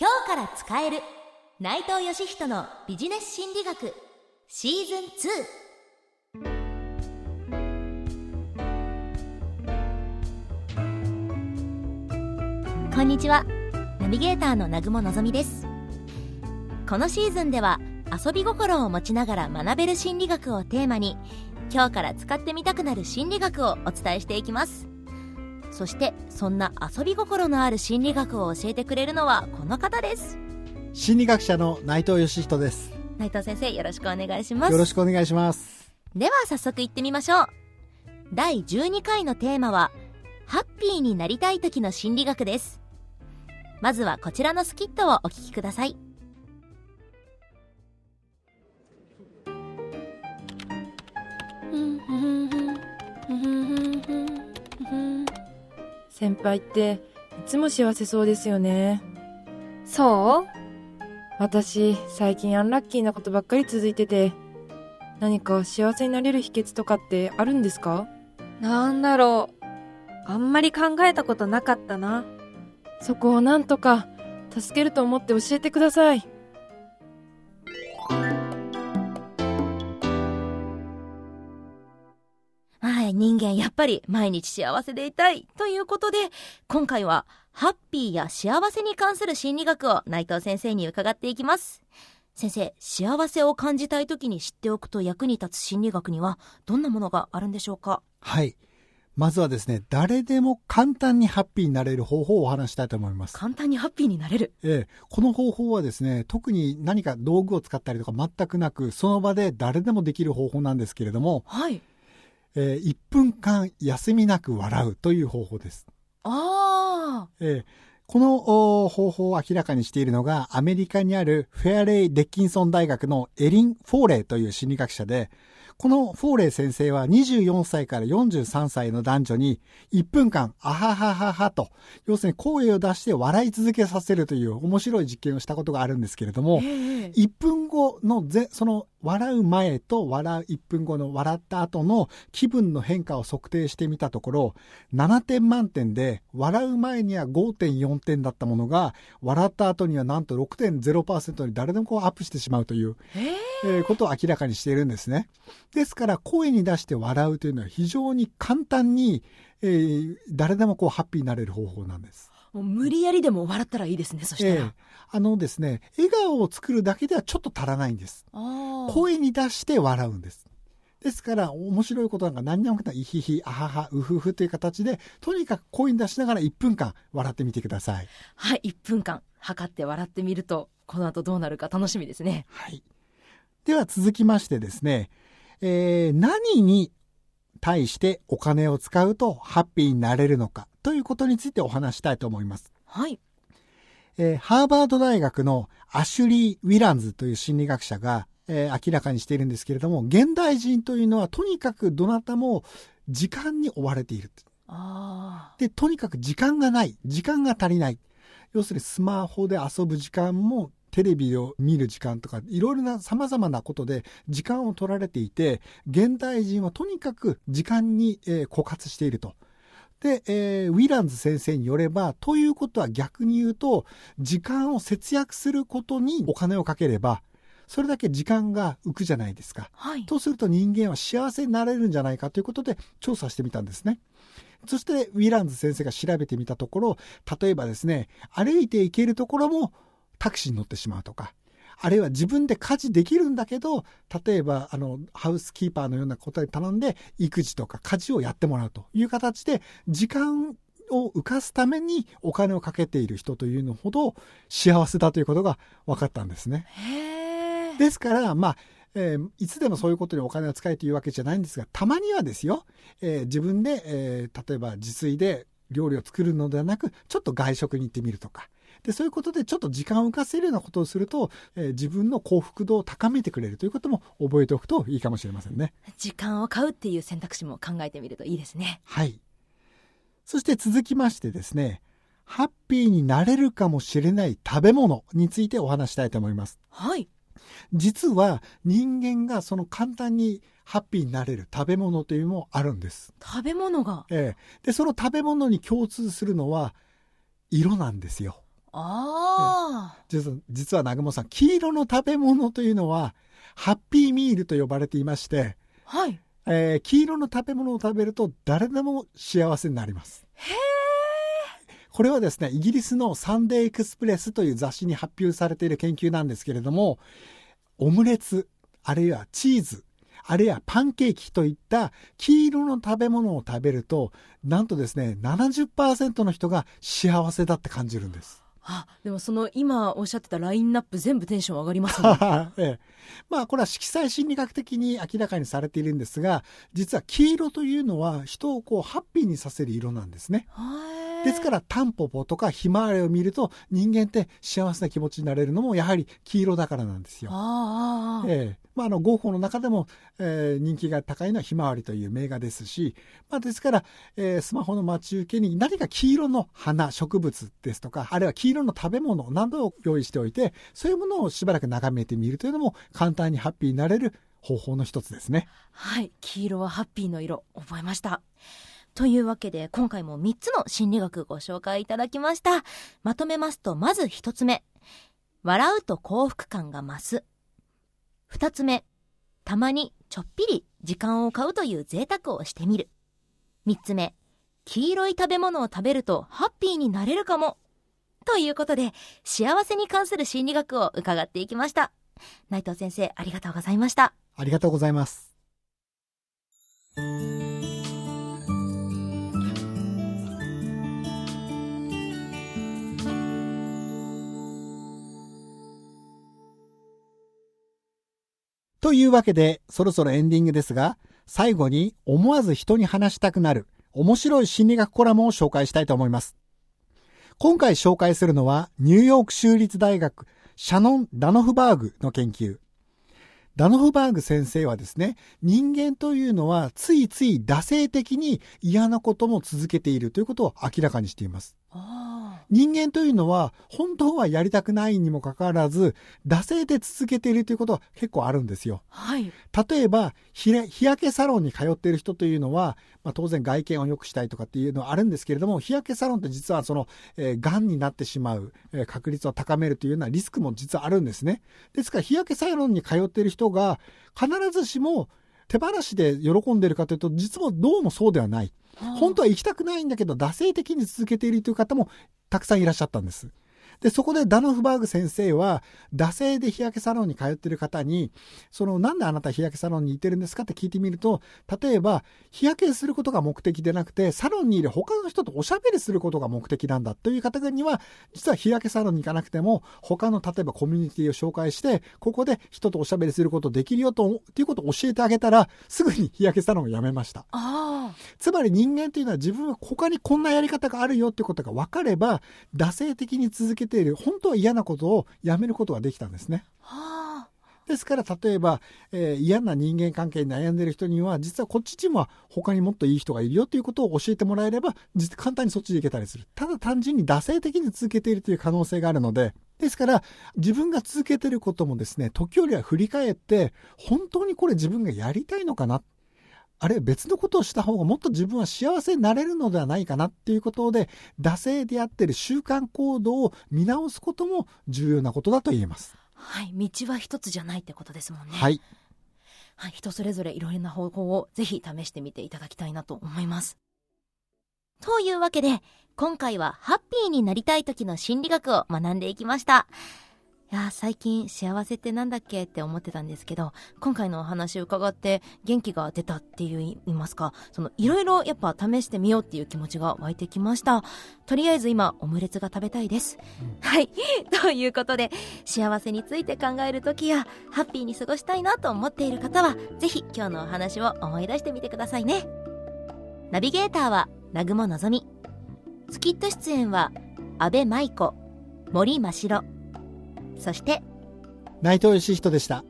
今日から使える。内藤義人のビジネス心理学。シーズン2こんにちは。ナビゲーターの南雲のぞみです。このシーズンでは遊び心を持ちながら学べる心理学をテーマに今日から使ってみたくなる心理学をお伝えしていきます。そしてそんな遊び心のある心理学を教えてくれるのはこの方です。心理学者の内藤義人です。内藤先生よろしくお願いします。よろしくお願いします。では早速行ってみましょう。第12回のテーマはハッピーになりたい時の心理学です。まずはこちらのスキットをお聞きください 先輩っていつも幸せそうですよねそう？私最近アンラッキーなことばっかり続いてて何か幸せになれる秘訣とかってあるんですか？なんだろう。あんまり考えたことなかったな。そこをなんとか助けると思って教えてくださいはい、人間やっぱり毎日幸せでいたいということで、今回はハッピーや幸せに関する心理学を内藤先生に伺っていきます。先生、幸せを感じたい時に知っておくと役に立つ心理学にはどんなものがあるんでしょうか？はいまずはですね誰でも簡単にハッピーになれる方法をお話したいと思います簡単にハッピーになれる。ええ、この方法はですね特に何か道具を使ったりとか全くなくその場で誰でもできる方法なんですけれども、はい。えー1分間休みなく笑うという方法ですあえーこのお方法を明らかにしているのがアメリカにあるフェアレイ・デッキンソン大学のエリン・フォーレイという心理学者で、このフォーレイ先生は24歳から43歳の男女に1分間アハハハハと、要するに声を出して笑い続けさせるという面白い実験をしたことがあるんですけれどもあ。、ええ1分後のぜ、その笑う前と笑う1分後の笑った後の気分の変化を測定してみたところ、7点満点で、笑う前には5.4点だったものが、笑った後にはなんと6.0%に誰でもこうアップしてしまうという、えええーことを明らかにしているんですね。ですから、声に出して笑うというのは非常に簡単に、えー誰でもこうハッピーになれる方法なんです。もう無理やりでも笑ったらいいですね、そしたら。ええあのですね、笑顔を作るだけではちょっと足らないんです。声に出して笑うんです。ですから、面白いことなんか何にもない、いひひ、あはは、うふふという形で、とにかく声に出しながら1分間笑ってみてください。はい、1分間測って笑ってみると、この後どうなるか楽しみですね。はい。では続きましてですね、えー何に対してお金を使うとハッピーになれるのかということについてお話したいと思います。はい。えーハーバード大学のアシュリー・ウィランズという心理学者が、えー明らかにしているんですけれども、現代人というのはとにかくどなたも時間に追われている。あで、とにかく時間がない。時間が足りない。要するにスマホで遊ぶ時間もテレビを見る時間とか、いろいろな様々なことで時間を取られていて、現代人はとにかく時間に、えー枯渇していると。で、えーウィランズ先生によれば、ということは逆に言うと、時間を節約することにお金をかければ、それだけ時間が浮くじゃないですか。あ。はい。とすると人間は幸せになれるんじゃないかということで調査してみたんですね。そしてウィランズ先生が調べてみたところ、例えばですね、歩いて行けるところもタクシーに乗ってしまうとか、あるいは自分で家事できるんだけど、例えばあのハウスキーパーのようなことで頼んで育児とか家事をやってもらうという形で時間を浮かすためにお金をかけている人というのほど幸せだということが分かったんですね。ですから、まあ、えーいつでもそういうことにお金を使えというわけじゃないんですが、たまにはですよ、えー自分で、えー例えば自炊で料理を作るのではなく、ちょっと外食に行ってみるとか。で、そういうことでちょっと時間を浮かせるようなことをすると、えー自分の幸福度を高めてくれるということも覚えておくといいかもしれませんね。時間を買うっていう選択肢も考えてみるといいですね。はい。そして続きましてですね、ハッピーになれるかもしれない食べ物についてお話したいと思います。はい。実は人間がその簡単にハッピーになれる食べ物というのもあるんです。食べ物が。ええ、で、その食べ物に共通するのは色なんですよ。ああ。実は、実は南雲さん、黄色の食べ物というのは、ハッピーミールと呼ばれていまして、はい。えー黄色の食べ物を食べると誰でも幸せになります。これはですね、イギリスのサンデーエクスプレスという雑誌に発表されている研究なんですけれども、オムレツ、あるいはチーズ、あるいはパンケーキといった黄色の食べ物を食べると、なんとですね、70%の人が幸せだって感じるんです。あ、でもその今おっしゃってたラインナップ全部テンション上がりますね。ええ、まあこれは色彩心理学的に明らかにされているんですが実は黄色というのは人をこうハッピーにさせる色なんですね。はい。ですからタンポポとかひまわりを見ると人間って幸せな気持ちになれるのもやはり黄色だからなんですよ。あ。ええまあ、あのゴッホの中でも、えー人気が高いのはひまわりという名画ですし、まあ、ですから、えースマホの待ち受けに何か黄色の花植物ですとかあるいは黄色の食べ物などを用意しておいてそういうものをしばらく眺めてみるというのも簡単にハッピーになれる方法の一つですね。はい。黄色はハッピーの色、覚えました。というわけで、今回も3つの心理学ご紹介いただきました。まとめますと、まず1つ目。笑うと幸福感が増す。2つ目。たまにちょっぴり時間を買うという贅沢をしてみる。3つ目。黄色い食べ物を食べるとハッピーになれるかも。ということで、幸せに関する心理学を伺っていきました。内藤先生、ありがとうございました。ありがとうございます。というわけで、そろそろエンディングですが、最後に思わず人に話したくなる面白い心理学コラムを紹介したいと思います。今回紹介するのは、ニューヨーク州立大学シャノン・ダノフバーグの研究。ダノフバーグ先生はですね、人間というのはついつい惰性的に嫌なことも続けているということを明らかにしています。あ人間というのは本当はやりたくないにもかかわらず、惰性で続けているということは結構あるんですよ。はい。例えば、日焼けサロンに通っている人というのは、まあ、当然外見を良くしたいとかっていうのはあるんですけれども、日焼けサロンって実はその、えー、癌になってしまう、えー確率を高めるというようなリスクも実はあるんですね。ですから、日焼けサロンに通っている人が必ずしも手放しで喜んでいるかというと、実はどうもそうではない。本当は行きたくないんだけど、惰性的に続けているという方もたくさんいらっしゃったんです。で、そこでダノフバーグ先生は、惰性で日焼けサロンに通っている方に、その、なんであなた日焼けサロンに行ってるんですかって聞いてみると、例えば、日焼けすることが目的でなくて、サロンにいる他の人とおしゃべりすることが目的なんだという方には、実は日焼けサロンに行かなくても、他の例えばコミュニティを紹介して、ここで人とおしゃべりすることできるよと、っていうことを教えてあげたら、すぐに日焼けサロンをやめました。あつまり人間というのは自分は他にこんなやり方があるよっていうことが分かれば、惰性的に続けている、本当は嫌なことをやめることができたんですね。あ。あですから、例えば、えー嫌な人間関係に悩んでいる人には、実はこっちには他にもっといい人がいるよということを教えてもらえれば、実簡単にそっちで行けたりする。ただ単純に惰性的に続けているという可能性があるので、ですから、自分が続けていることもですね、時折は振り返って、本当にこれ自分がやりたいのかなあるいは別のことをした方がもっと自分は幸せになれるのではないかなっていうことで、惰性でやっている習慣行動を見直すことも重要なことだと言えます。はい。道は一つじゃないってことですもんね。。はいい。はい。人それぞれいろいろな方法をぜひ試してみていただきたいなと思います。というわけで、今回はハッピーになりたい時の心理学を学んでいきました。いやー、最近幸せってなんだっけって思ってたんですけど、今回のお話を伺って元気が出たっていう言いますか、そのいろいろやっぱ試してみようっていう気持ちが湧いてきました。とりあえず今、オムレツが食べたいです。はい。ということで、幸せについて考える時や、ハッピーに過ごしたいなと思っている方は、ぜひ今日のお話を思い出してみてくださいね。ナビゲーターは、南雲のぞみ。スキット出演は、安倍舞子、森真白。そして、内藤義人でした。